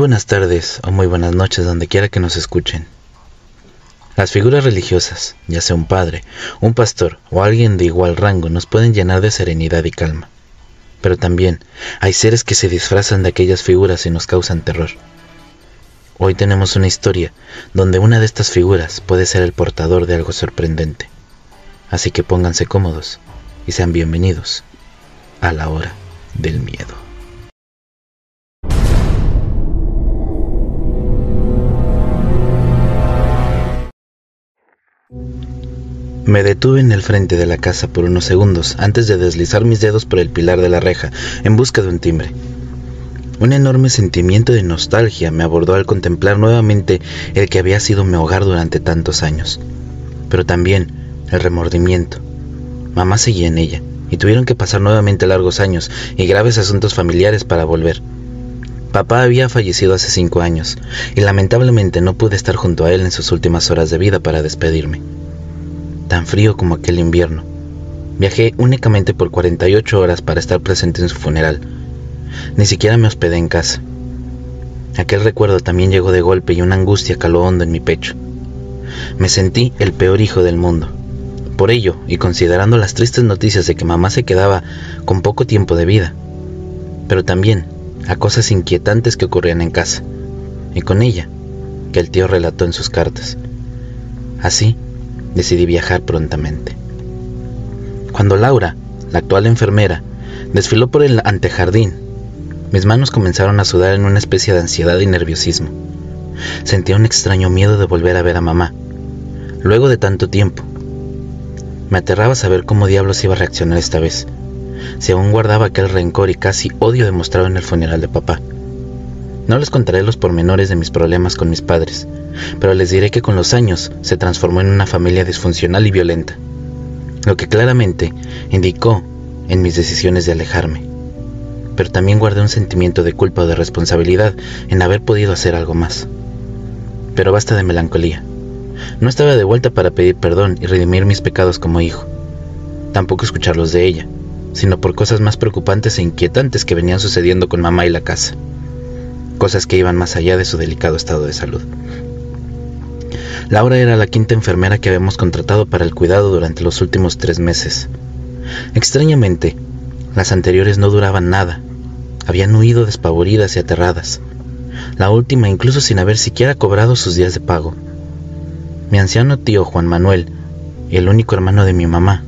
Buenas tardes o muy buenas noches donde quiera que nos escuchen. Las figuras religiosas, ya sea un padre, un pastor o alguien de igual rango, nos pueden llenar de serenidad y calma. Pero también hay seres que se disfrazan de aquellas figuras y nos causan terror. Hoy tenemos una historia donde una de estas figuras puede ser el portador de algo sorprendente. Así que pónganse cómodos y sean bienvenidos a la hora del miedo. Me detuve en el frente de la casa por unos segundos antes de deslizar mis dedos por el pilar de la reja en busca de un timbre. Un enorme sentimiento de nostalgia me abordó al contemplar nuevamente el que había sido mi hogar durante tantos años, pero también el remordimiento. Mamá seguía en ella y tuvieron que pasar nuevamente largos años y graves asuntos familiares para volver. Papá había fallecido hace cinco años y lamentablemente no pude estar junto a él en sus últimas horas de vida para despedirme tan frío como aquel invierno. Viajé únicamente por 48 horas para estar presente en su funeral. Ni siquiera me hospedé en casa. Aquel recuerdo también llegó de golpe y una angustia caló hondo en mi pecho. Me sentí el peor hijo del mundo. Por ello, y considerando las tristes noticias de que mamá se quedaba con poco tiempo de vida, pero también a cosas inquietantes que ocurrían en casa, y con ella, que el tío relató en sus cartas. Así, decidí viajar prontamente. Cuando Laura, la actual enfermera, desfiló por el antejardín, mis manos comenzaron a sudar en una especie de ansiedad y nerviosismo. Sentía un extraño miedo de volver a ver a mamá, luego de tanto tiempo. Me aterraba saber cómo diablos iba a reaccionar esta vez, si aún guardaba aquel rencor y casi odio demostrado en el funeral de papá. No les contaré los pormenores de mis problemas con mis padres, pero les diré que con los años se transformó en una familia disfuncional y violenta, lo que claramente indicó en mis decisiones de alejarme. Pero también guardé un sentimiento de culpa o de responsabilidad en haber podido hacer algo más. Pero basta de melancolía. No estaba de vuelta para pedir perdón y redimir mis pecados como hijo. Tampoco escucharlos de ella, sino por cosas más preocupantes e inquietantes que venían sucediendo con mamá y la casa. Cosas que iban más allá de su delicado estado de salud. Laura era la quinta enfermera que habíamos contratado para el cuidado durante los últimos tres meses. Extrañamente, las anteriores no duraban nada. Habían huido despavoridas y aterradas. La última incluso sin haber siquiera cobrado sus días de pago. Mi anciano tío Juan Manuel, el único hermano de mi mamá,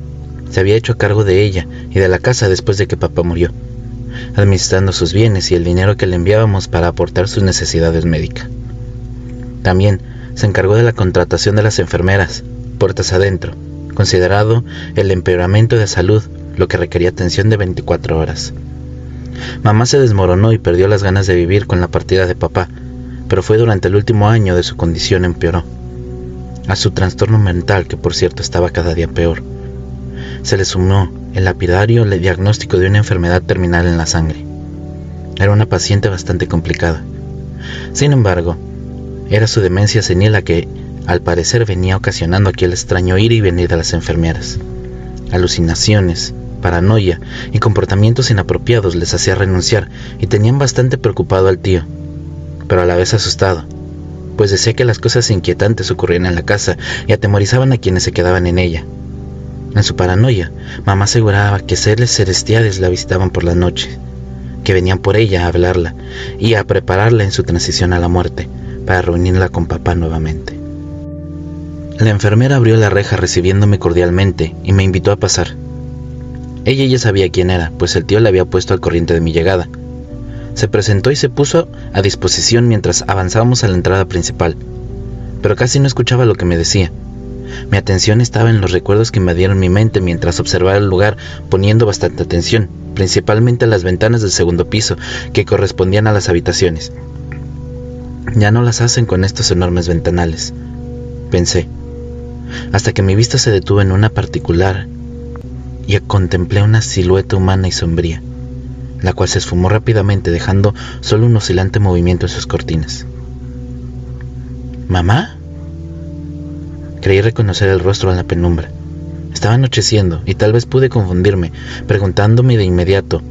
se había hecho cargo de ella y de la casa después de que papá murió, administrando sus bienes y el dinero que le enviábamos para aportar sus necesidades médicas. También se encargó de la contratación de las enfermeras, puertas adentro, considerado el empeoramiento de salud, lo que requería atención de 24 horas. Mamá se desmoronó y perdió las ganas de vivir con la partida de papá, pero fue durante el último año de su condición empeoró, a su trastorno mental que por cierto estaba cada día peor. Se le sumó el lapidario el diagnóstico de una enfermedad terminal en la sangre. Era una paciente bastante complicada. Sin embargo, era su demencia senil la que, al parecer, venía ocasionando aquel extraño ir y venir de las enfermeras. Alucinaciones, paranoia y comportamientos inapropiados les hacía renunciar y tenían bastante preocupado al tío, pero a la vez asustado, pues decía que las cosas inquietantes ocurrían en la casa y atemorizaban a quienes se quedaban en ella. En su paranoia, mamá aseguraba que seres celestiales la visitaban por la noche, que venían por ella a hablarla y a prepararla en su transición a la muerte, para reunirla con papá nuevamente. La enfermera abrió la reja recibiéndome cordialmente y me invitó a pasar. Ella ya sabía quién era, pues el tío le había puesto al corriente de mi llegada. Se presentó y se puso a disposición mientras avanzábamos a la entrada principal, pero casi no escuchaba lo que me decía. Mi atención estaba en los recuerdos que invadieron mi mente mientras observaba el lugar, poniendo bastante atención, principalmente a las ventanas del segundo piso que correspondían a las habitaciones. Ya no las hacen con estos enormes ventanales, pensé, hasta que mi vista se detuvo en una particular y contemplé una silueta humana y sombría, la cual se esfumó rápidamente dejando solo un oscilante movimiento en sus cortinas. ¿Mamá? Creí reconocer el rostro en la penumbra. Estaba anocheciendo y tal vez pude confundirme, preguntándome de inmediato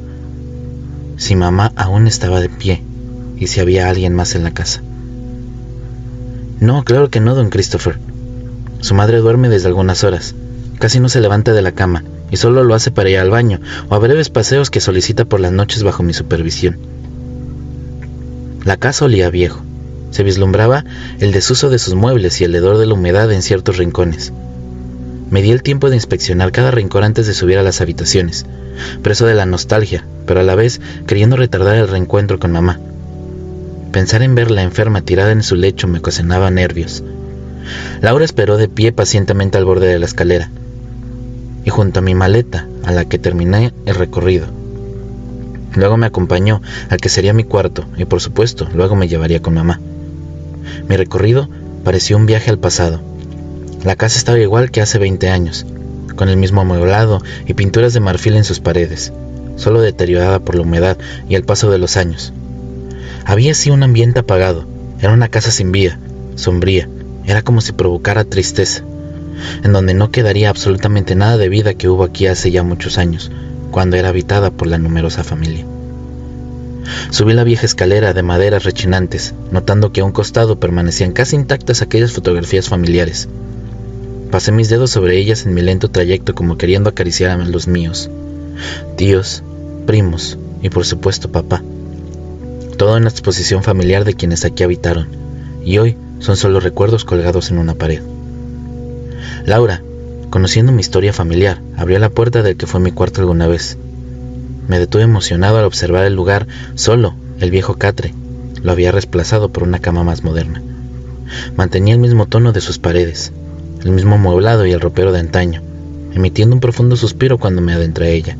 si mamá aún estaba de pie y si había alguien más en la casa. No, claro que no, don Christopher. Su madre duerme desde algunas horas. Casi no se levanta de la cama y solo lo hace para ir al baño o a breves paseos que solicita por las noches bajo mi supervisión. La casa olía viejo. Se vislumbraba el desuso de sus muebles y el hedor de la humedad en ciertos rincones. Me di el tiempo de inspeccionar cada rincón antes de subir a las habitaciones, preso de la nostalgia, pero a la vez queriendo retardar el reencuentro con mamá. Pensar en verla enferma tirada en su lecho me ocasionaba nervios. Laura esperó de pie pacientemente al borde de la escalera y junto a mi maleta, a la que terminé el recorrido. Luego me acompañó al que sería mi cuarto y por supuesto luego me llevaría con mamá. Mi recorrido pareció un viaje al pasado. La casa estaba igual que hace 20 años, con el mismo amueblado y pinturas de marfil en sus paredes, solo deteriorada por la humedad y el paso de los años. Había así un ambiente apagado, era una casa sin vida, sombría, era como si provocara tristeza, en donde no quedaría absolutamente nada de vida que hubo aquí hace ya muchos años, cuando era habitada por la numerosa familia. Subí la vieja escalera de maderas rechinantes, notando que a un costado permanecían casi intactas aquellas fotografías familiares. Pasé mis dedos sobre ellas en mi lento trayecto como queriendo acariciar a los míos. Tíos, primos y por supuesto papá. Todo en la exposición familiar de quienes aquí habitaron, y hoy son solo recuerdos colgados en una pared. Laura, conociendo mi historia familiar, abrió la puerta del que fue mi cuarto alguna vez. Me detuve emocionado al observar el lugar solo, el viejo catre. Lo había reemplazado por una cama más moderna. Mantenía el mismo tono de sus paredes, el mismo mueblado y el ropero de antaño, emitiendo un profundo suspiro cuando me adentré a ella.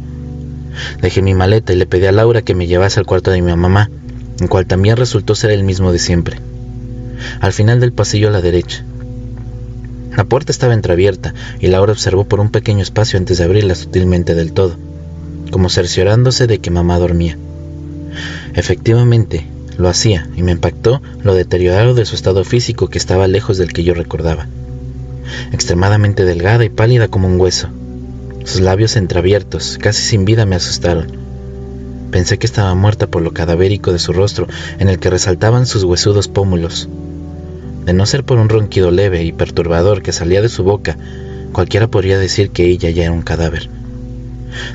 Dejé mi maleta y le pedí a Laura que me llevase al cuarto de mi mamá, en cual también resultó ser el mismo de siempre. Al final del pasillo a la derecha. La puerta estaba entreabierta y Laura observó por un pequeño espacio antes de abrirla sutilmente del todo como cerciorándose de que mamá dormía. Efectivamente, lo hacía y me impactó lo deteriorado de su estado físico que estaba lejos del que yo recordaba. Extremadamente delgada y pálida como un hueso. Sus labios entreabiertos, casi sin vida, me asustaron. Pensé que estaba muerta por lo cadavérico de su rostro, en el que resaltaban sus huesudos pómulos. De no ser por un ronquido leve y perturbador que salía de su boca, cualquiera podría decir que ella ya era un cadáver.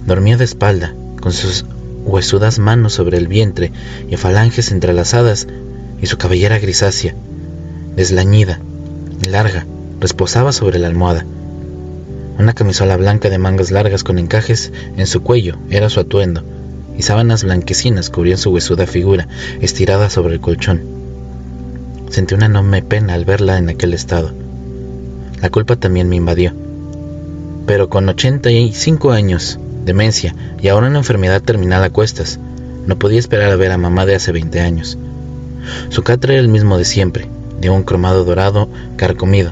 Dormía de espalda, con sus huesudas manos sobre el vientre y falanges entrelazadas, y su cabellera grisácea, deslañida larga, reposaba sobre la almohada. Una camisola blanca de mangas largas con encajes en su cuello era su atuendo, y sábanas blanquecinas cubrían su huesuda figura, estirada sobre el colchón. Sentí una enorme pena al verla en aquel estado. La culpa también me invadió. Pero con 85 años, demencia y ahora una enfermedad terminal a cuestas. No podía esperar a ver a mamá de hace 20 años. Su catre era el mismo de siempre, de un cromado dorado carcomido.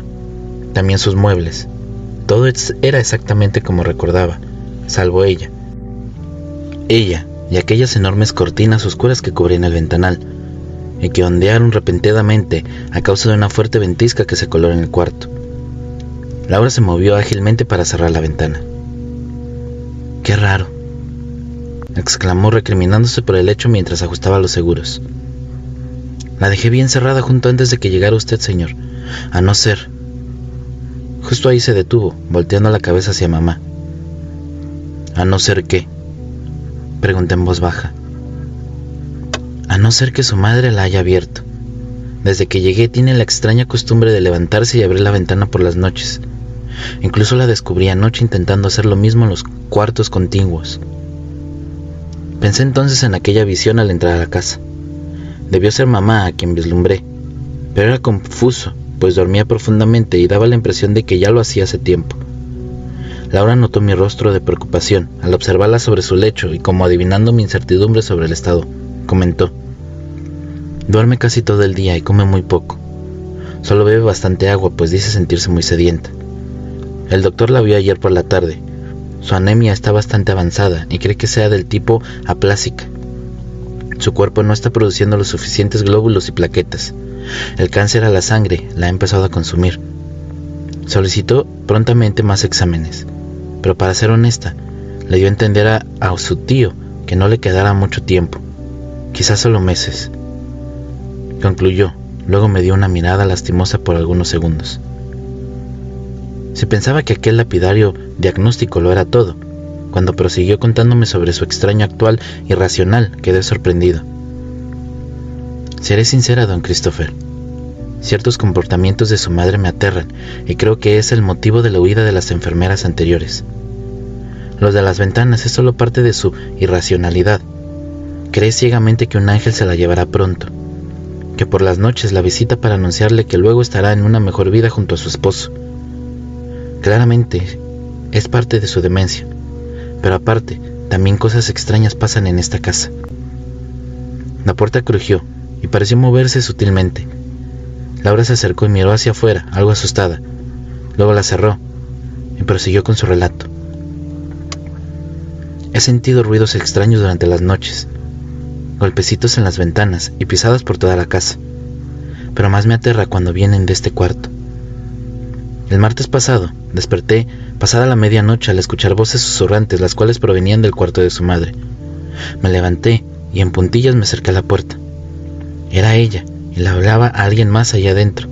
También sus muebles. Todo era exactamente como recordaba, salvo ella. Ella y aquellas enormes cortinas oscuras que cubrían el ventanal, y que ondearon repentinamente a causa de una fuerte ventisca que se coló en el cuarto. Laura se movió ágilmente para cerrar la ventana. Qué raro, exclamó recriminándose por el hecho mientras ajustaba los seguros. La dejé bien cerrada junto antes de que llegara usted, señor, a no ser... Justo ahí se detuvo, volteando la cabeza hacia mamá. ¿A no ser qué? Pregunté en voz baja. A no ser que su madre la haya abierto. Desde que llegué tiene la extraña costumbre de levantarse y abrir la ventana por las noches. Incluso la descubrí anoche intentando hacer lo mismo en los cuartos contiguos. Pensé entonces en aquella visión al entrar a la casa. Debió ser mamá a quien vislumbré, pero era confuso, pues dormía profundamente y daba la impresión de que ya lo hacía hace tiempo. Laura notó mi rostro de preocupación al observarla sobre su lecho y como adivinando mi incertidumbre sobre el estado, comentó, Duerme casi todo el día y come muy poco. Solo bebe bastante agua, pues dice sentirse muy sedienta. El doctor la vio ayer por la tarde. Su anemia está bastante avanzada y cree que sea del tipo aplásica. Su cuerpo no está produciendo los suficientes glóbulos y plaquetas. El cáncer a la sangre la ha empezado a consumir. Solicitó prontamente más exámenes, pero para ser honesta, le dio a entender a, su tío que no le quedara mucho tiempo, quizás solo meses. concluyó. Luego me dio una mirada lastimosa por algunos segundos. Se pensaba que aquel lapidario diagnóstico lo era todo. Cuando prosiguió contándome sobre su extraño actual irracional, quedé sorprendido. Seré sincera, don Christopher. Ciertos comportamientos de su madre me aterran y creo que es el motivo de la huida de las enfermeras anteriores. Los de las ventanas es solo parte de su irracionalidad. Cree ciegamente que un ángel se la llevará pronto, que por las noches la visita para anunciarle que luego estará en una mejor vida junto a su esposo. Claramente es parte de su demencia, pero aparte, también cosas extrañas pasan en esta casa. La puerta crujió y pareció moverse sutilmente. Laura se acercó y miró hacia afuera, algo asustada. Luego la cerró y prosiguió con su relato. He sentido ruidos extraños durante las noches, golpecitos en las ventanas y pisadas por toda la casa, pero más me aterra cuando vienen de este cuarto. El martes pasado desperté pasada la medianoche al escuchar voces susurrantes, las cuales provenían del cuarto de su madre. Me levanté y en puntillas me acerqué a la puerta. Era ella y le hablaba a alguien más allá adentro.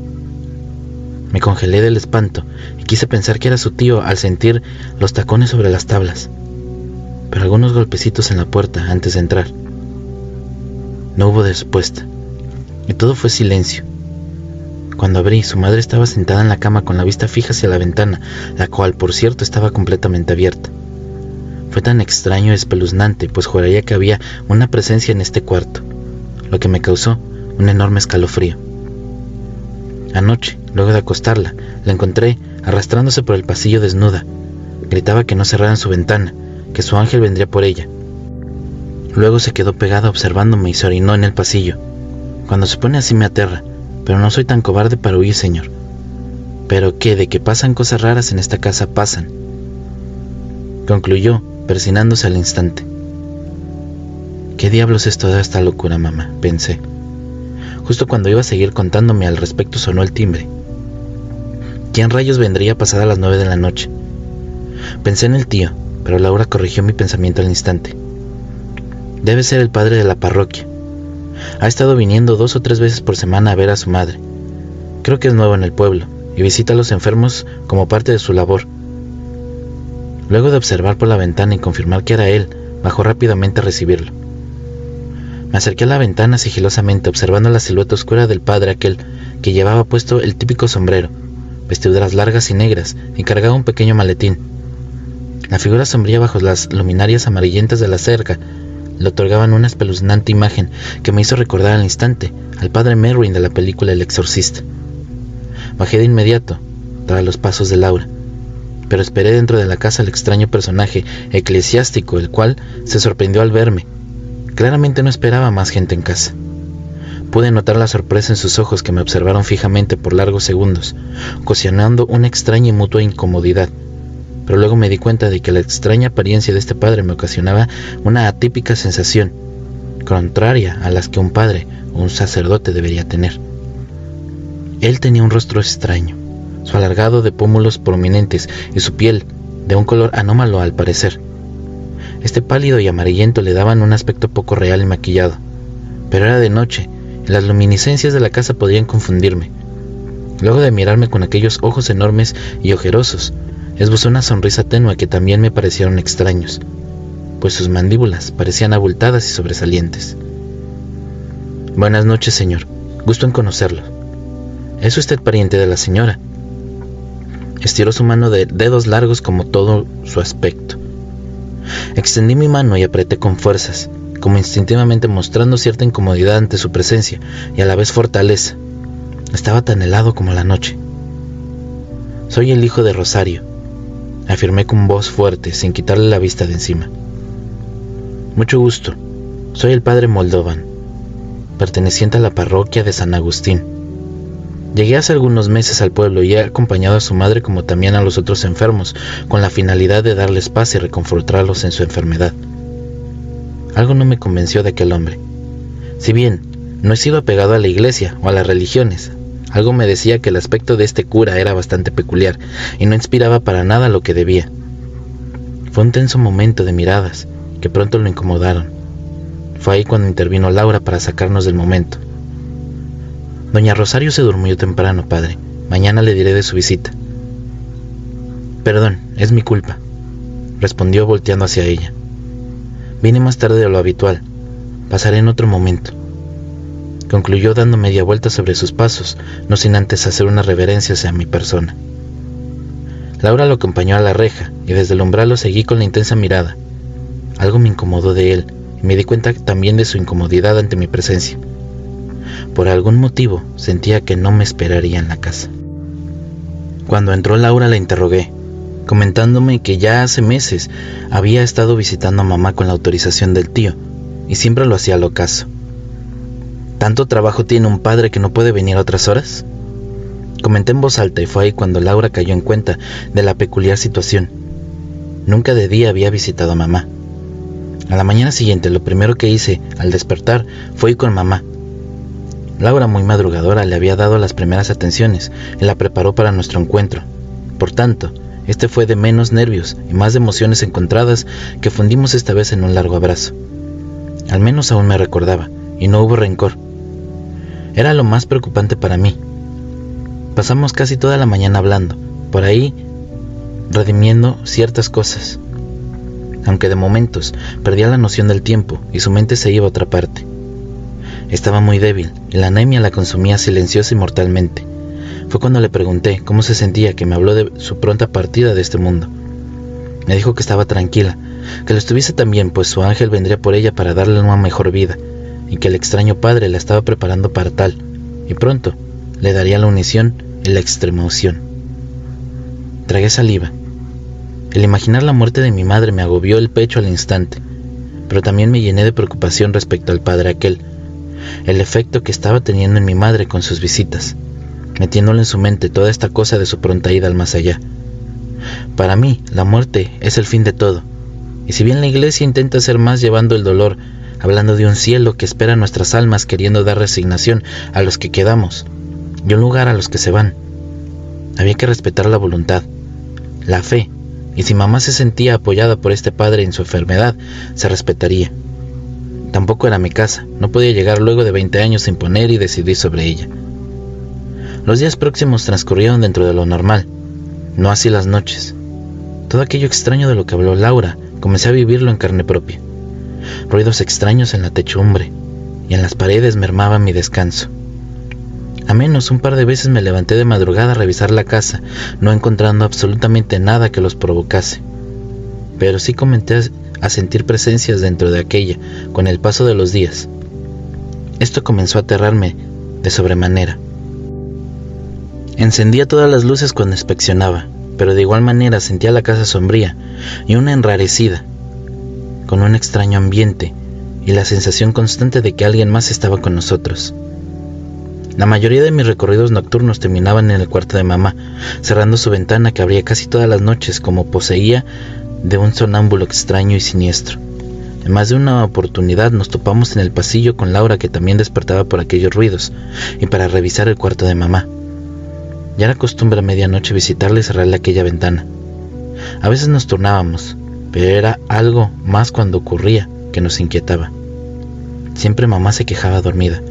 Me congelé del espanto y quise pensar que era su tío al sentir los tacones sobre las tablas pero algunos golpecitos en la puerta antes de entrar. No hubo respuesta, y todo fue silencio. Cuando abrí, su madre estaba sentada en la cama con la vista fija hacia la ventana, la cual, por cierto, estaba completamente abierta. Fue tan extraño y espeluznante, pues juraría que había una presencia en este cuarto, lo que me causó un enorme escalofrío. Anoche, luego de acostarla, la encontré arrastrándose por el pasillo desnuda. Gritaba que no cerraran su ventana, que su ángel vendría por ella. Luego se quedó pegada observándome y se orinó en el pasillo. Cuando se pone así me aterra, pero no soy tan cobarde para huir, señor. Pero que de que pasan cosas raras en esta casa pasan. Concluyó, persinándose al instante. ¿Qué diablos es toda esta locura, mamá? pensé. Justo cuando iba a seguir contándome al respecto sonó el timbre. ¿Quién rayos vendría pasada las nueve de la noche? Pensé en el tío, pero Laura corrigió mi pensamiento al instante. Debe ser el padre de la parroquia. Ha estado viniendo dos o tres veces por semana a ver a su madre. Creo que es nuevo en el pueblo y visita a los enfermos como parte de su labor. Luego de observar por la ventana y confirmar que era él, bajó rápidamente a recibirlo. Me acerqué a la ventana sigilosamente observando la silueta oscura del padre aquel que llevaba puesto el típico sombrero, vestiduras largas y negras y cargaba un pequeño maletín. La figura sombría bajo las luminarias amarillentas de la cerca le otorgaban una espeluznante imagen que me hizo recordar al instante al padre Merwin de la película El Exorcista. Bajé de inmediato, tras los pasos de Laura, pero esperé dentro de la casa al extraño personaje eclesiástico, el cual se sorprendió al verme. Claramente no esperaba más gente en casa. Pude notar la sorpresa en sus ojos que me observaron fijamente por largos segundos, ocasionando una extraña y mutua incomodidad pero luego me di cuenta de que la extraña apariencia de este padre me ocasionaba una atípica sensación, contraria a las que un padre o un sacerdote debería tener. Él tenía un rostro extraño, su alargado de pómulos prominentes y su piel de un color anómalo al parecer. Este pálido y amarillento le daban un aspecto poco real y maquillado, pero era de noche y las luminiscencias de la casa podían confundirme. Luego de mirarme con aquellos ojos enormes y ojerosos, esbozó una sonrisa tenue que también me parecieron extraños, pues sus mandíbulas parecían abultadas y sobresalientes. Buenas noches, señor. Gusto en conocerlo. ¿Es usted pariente de la señora? Estiró su mano de dedos largos como todo su aspecto. Extendí mi mano y apreté con fuerzas, como instintivamente mostrando cierta incomodidad ante su presencia y a la vez fortaleza. Estaba tan helado como la noche. Soy el hijo de Rosario, afirmé con voz fuerte, sin quitarle la vista de encima. Mucho gusto, soy el padre Moldovan, perteneciente a la parroquia de San Agustín. Llegué hace algunos meses al pueblo y he acompañado a su madre como también a los otros enfermos, con la finalidad de darles paz y reconfortarlos en su enfermedad. Algo no me convenció de aquel hombre. Si bien no he sido apegado a la iglesia o a las religiones, algo me decía que el aspecto de este cura era bastante peculiar y no inspiraba para nada lo que debía. Fue un tenso momento de miradas que pronto lo incomodaron. Fue ahí cuando intervino Laura para sacarnos del momento. Doña Rosario se durmió temprano, padre. Mañana le diré de su visita. Perdón, es mi culpa, respondió volteando hacia ella. Vine más tarde de lo habitual. Pasaré en otro momento. Concluyó dando media vuelta sobre sus pasos, no sin antes hacer una reverencia hacia mi persona. Laura lo acompañó a la reja y desde el umbral lo seguí con la intensa mirada. Algo me incomodó de él y me di cuenta también de su incomodidad ante mi presencia. Por algún motivo sentía que no me esperaría en la casa. Cuando entró Laura la interrogué, comentándome que ya hace meses había estado visitando a mamá con la autorización del tío y siempre lo hacía al ocaso. ¿Tanto trabajo tiene un padre que no puede venir a otras horas? Comenté en voz alta y fue ahí cuando Laura cayó en cuenta de la peculiar situación. Nunca de día había visitado a mamá. A la mañana siguiente lo primero que hice al despertar fue ir con mamá. Laura, muy madrugadora, le había dado las primeras atenciones y la preparó para nuestro encuentro. Por tanto, este fue de menos nervios y más de emociones encontradas que fundimos esta vez en un largo abrazo. Al menos aún me recordaba, y no hubo rencor. Era lo más preocupante para mí, Pasamos casi toda la mañana hablando, por ahí redimiendo ciertas cosas, aunque de momentos perdía la noción del tiempo y su mente se iba a otra parte. Estaba muy débil y la anemia la consumía silenciosa y mortalmente. Fue cuando le pregunté cómo se sentía que me habló de su pronta partida de este mundo. Me dijo que estaba tranquila, que lo estuviese también, pues su ángel vendría por ella para darle una mejor vida, y que el extraño padre la estaba preparando para tal, y pronto le daría la unición y la extremoción. Tragué saliva. El imaginar la muerte de mi madre me agobió el pecho al instante, pero también me llené de preocupación respecto al padre aquel, el efecto que estaba teniendo en mi madre con sus visitas, metiéndole en su mente toda esta cosa de su pronta ida al más allá. Para mí, la muerte es el fin de todo, y si bien la iglesia intenta ser más llevando el dolor, hablando de un cielo que espera nuestras almas queriendo dar resignación a los que quedamos, y un lugar a los que se van. Había que respetar la voluntad, la fe, y si mamá se sentía apoyada por este padre en su enfermedad, se respetaría. Tampoco era mi casa, no podía llegar luego de 20 años sin poner y decidir sobre ella. Los días próximos transcurrieron dentro de lo normal, no así las noches. Todo aquello extraño de lo que habló Laura, comencé a vivirlo en carne propia. Ruidos extraños en la techumbre y en las paredes mermaban mi descanso. A menos un par de veces me levanté de madrugada a revisar la casa, no encontrando absolutamente nada que los provocase. Pero sí comencé a sentir presencias dentro de aquella con el paso de los días. Esto comenzó a aterrarme de sobremanera. Encendía todas las luces cuando inspeccionaba, pero de igual manera sentía la casa sombría y una enrarecida, con un extraño ambiente y la sensación constante de que alguien más estaba con nosotros. La mayoría de mis recorridos nocturnos terminaban en el cuarto de mamá, cerrando su ventana que abría casi todas las noches como poseía de un sonámbulo extraño y siniestro. En más de una oportunidad nos topamos en el pasillo con Laura que también despertaba por aquellos ruidos, y para revisar el cuarto de mamá. Ya era costumbre a medianoche visitarle y cerrarle aquella ventana. A veces nos turnábamos, pero era algo más cuando ocurría que nos inquietaba. Siempre mamá se quejaba dormida,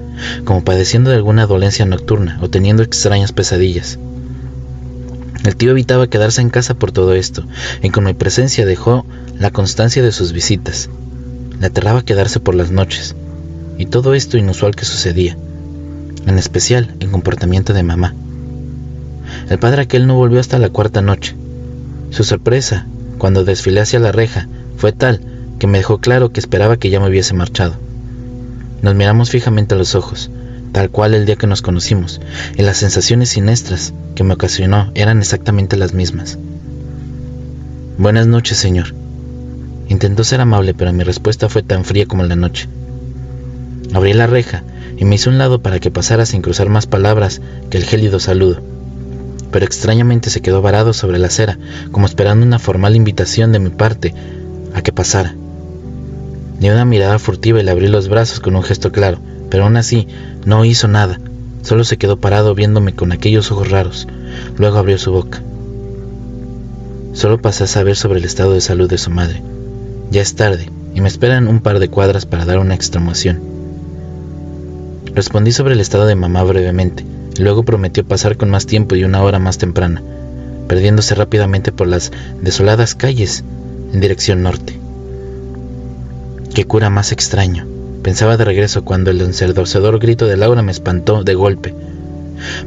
como padeciendo de alguna dolencia nocturna o teniendo extrañas pesadillas. El tío evitaba quedarse en casa por todo esto, y con mi presencia dejó la constancia de sus visitas. Le aterraba quedarse por las noches, y todo esto inusual que sucedía, en especial el comportamiento de mamá. El padre aquel no volvió hasta la cuarta noche. Su sorpresa, cuando desfilé hacia la reja, fue tal que me dejó claro que esperaba que ya me hubiese marchado. Nos miramos fijamente a los ojos, tal cual el día que nos conocimos, y las sensaciones siniestras que me ocasionó eran exactamente las mismas. Buenas noches, señor. Intentó ser amable, pero mi respuesta fue tan fría como la noche. Abrí la reja y me hice un lado para que pasara sin cruzar más palabras que el gélido saludo. Pero extrañamente se quedó varado sobre la acera, como esperando una formal invitación de mi parte a que pasara. Di una mirada furtiva y le abrí los brazos con un gesto claro, pero aún así no hizo nada, solo se quedó parado viéndome con aquellos ojos raros. Luego abrió su boca. Solo pasé a saber sobre el estado de salud de su madre. Ya es tarde y me esperan un par de cuadras para dar una extremación. Respondí sobre el estado de mamá brevemente, y luego prometió pasar con más tiempo y una hora más temprana, perdiéndose rápidamente por las desoladas calles en dirección norte. Qué cura más extraño, pensaba de regreso cuando el ensordecedor grito de Laura me espantó de golpe.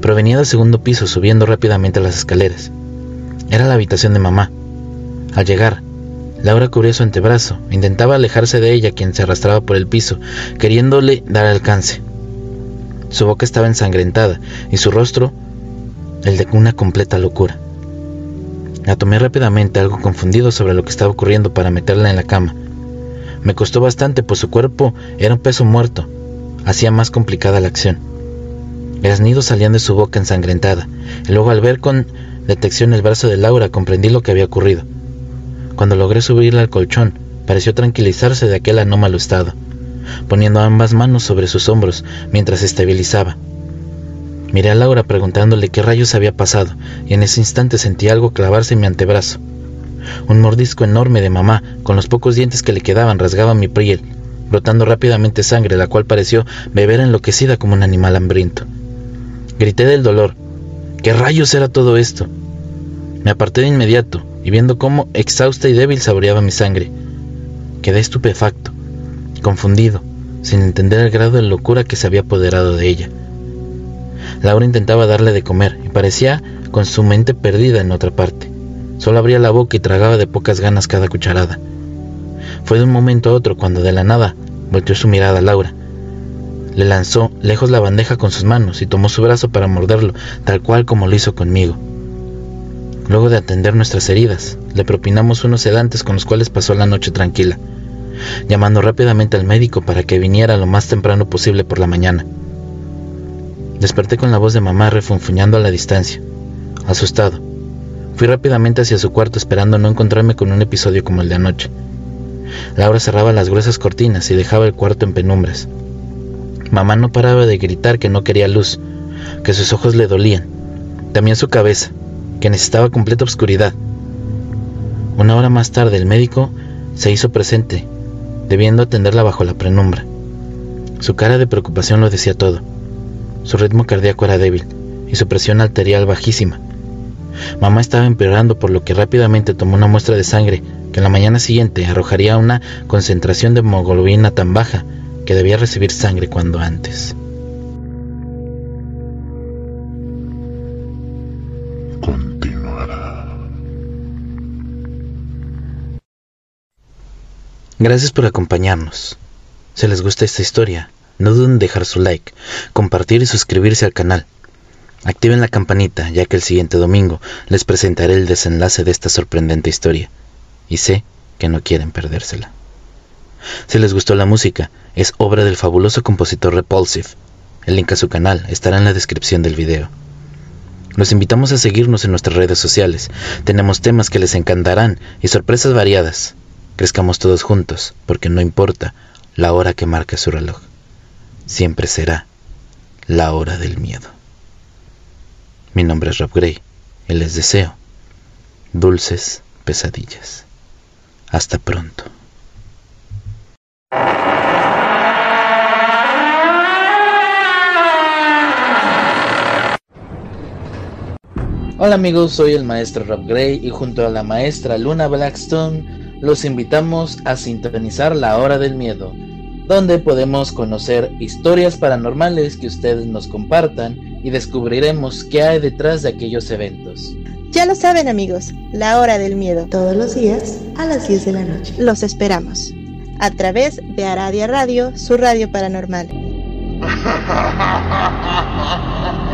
Provenía del segundo piso subiendo rápidamente las escaleras. Era la habitación de mamá. Al llegar, Laura cubrió su antebrazo, intentaba alejarse de ella, quien se arrastraba por el piso, queriéndole dar alcance. Su boca estaba ensangrentada y su rostro el de una completa locura. La tomé rápidamente, algo confundido sobre lo que estaba ocurriendo, para meterla en la cama. Me costó bastante, pues su cuerpo era un peso muerto. Hacía más complicada la acción. Graznidos salían de su boca ensangrentada, y luego al ver con detección el brazo de Laura comprendí lo que había ocurrido. Cuando logré subirla al colchón, pareció tranquilizarse de aquel anómalo estado poniendo ambas manos sobre sus hombros mientras estabilizaba. Miré a Laura preguntándole qué rayos había pasado, y en ese instante sentí algo clavarse en mi antebrazo. Un mordisco enorme de mamá, con los pocos dientes que le quedaban, rasgaba mi piel, brotando rápidamente sangre, la cual pareció beber enloquecida como un animal hambriento. Grité del dolor. ¿Qué rayos era todo esto? Me aparté de inmediato, y viendo cómo exhausta y débil saboreaba mi sangre, quedé estupefacto confundido, sin entender el grado de locura que se había apoderado de ella. Laura intentaba darle de comer y parecía con su mente perdida en otra parte. Solo abría la boca y tragaba de pocas ganas cada cucharada. Fue de un momento a otro cuando de la nada volteó su mirada a Laura. Le lanzó lejos la bandeja con sus manos y tomó su brazo para morderlo, tal cual como lo hizo conmigo. Luego de atender nuestras heridas, le propinamos unos sedantes con los cuales pasó la noche tranquila llamando rápidamente al médico para que viniera lo más temprano posible por la mañana. Desperté con la voz de mamá refunfuñando a la distancia, asustado. Fui rápidamente hacia su cuarto esperando no encontrarme con un episodio como el de anoche. Laura cerraba las gruesas cortinas y dejaba el cuarto en penumbras. Mamá no paraba de gritar que no quería luz, que sus ojos le dolían, también su cabeza, que necesitaba completa oscuridad. Una hora más tarde el médico se hizo presente debiendo atenderla bajo la penumbra. Su cara de preocupación lo decía todo. Su ritmo cardíaco era débil y su presión arterial bajísima. Mamá estaba empeorando por lo que rápidamente tomó una muestra de sangre que en la mañana siguiente arrojaría una concentración de hemoglobina tan baja que debía recibir sangre cuando antes. Gracias por acompañarnos. Si les gusta esta historia, no duden en dejar su like, compartir y suscribirse al canal. Activen la campanita, ya que el siguiente domingo les presentaré el desenlace de esta sorprendente historia. Y sé que no quieren perdérsela. Si les gustó la música, es obra del fabuloso compositor Repulsive. El link a su canal estará en la descripción del video. Los invitamos a seguirnos en nuestras redes sociales. Tenemos temas que les encantarán y sorpresas variadas. Crezcamos todos juntos, porque no importa la hora que marque su reloj, siempre será la hora del miedo. Mi nombre es Rob Gray y les deseo dulces pesadillas. Hasta pronto. Hola amigos, soy el maestro Rob Gray y junto a la maestra Luna Blackstone los invitamos a sintonizar La Hora del Miedo, donde podemos conocer historias paranormales que ustedes nos compartan y descubriremos qué hay detrás de aquellos eventos. Ya lo saben amigos, La Hora del Miedo, todos los días a las 10 de la noche. Los esperamos a través de Aradia Radio, su radio paranormal.